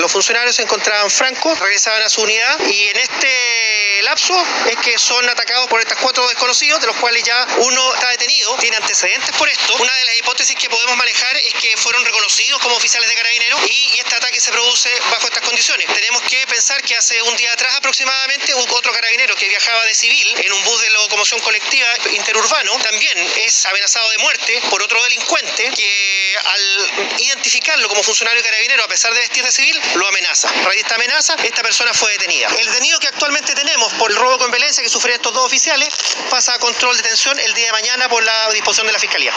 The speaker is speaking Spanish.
Los funcionarios se encontraban francos, regresaban a su unidad y en este lapso es que son atacados por estos cuatro desconocidos, de los cuales ya uno está detenido, tiene antecedentes por esto. Una de las hipótesis que podemos manejar es que fueron reconocidos como oficiales de carabineros y, este ataque se produce bajo estas condiciones. Tenemos que pensar que hace un día atrás aproximadamente otro carabinero que viajaba de civil en un bus de locomoción colectiva interurbano, también es amenazado de muerte por otro delincuente al identificarlo como funcionario carabinero a pesar de vestir de civil lo amenaza. A raíz de esta amenaza, esta persona fue detenida. El detenido que actualmente tenemos por el robo con violencia que sufrieron estos dos oficiales pasa a control de detención el día de mañana por la disposición de la Fiscalía.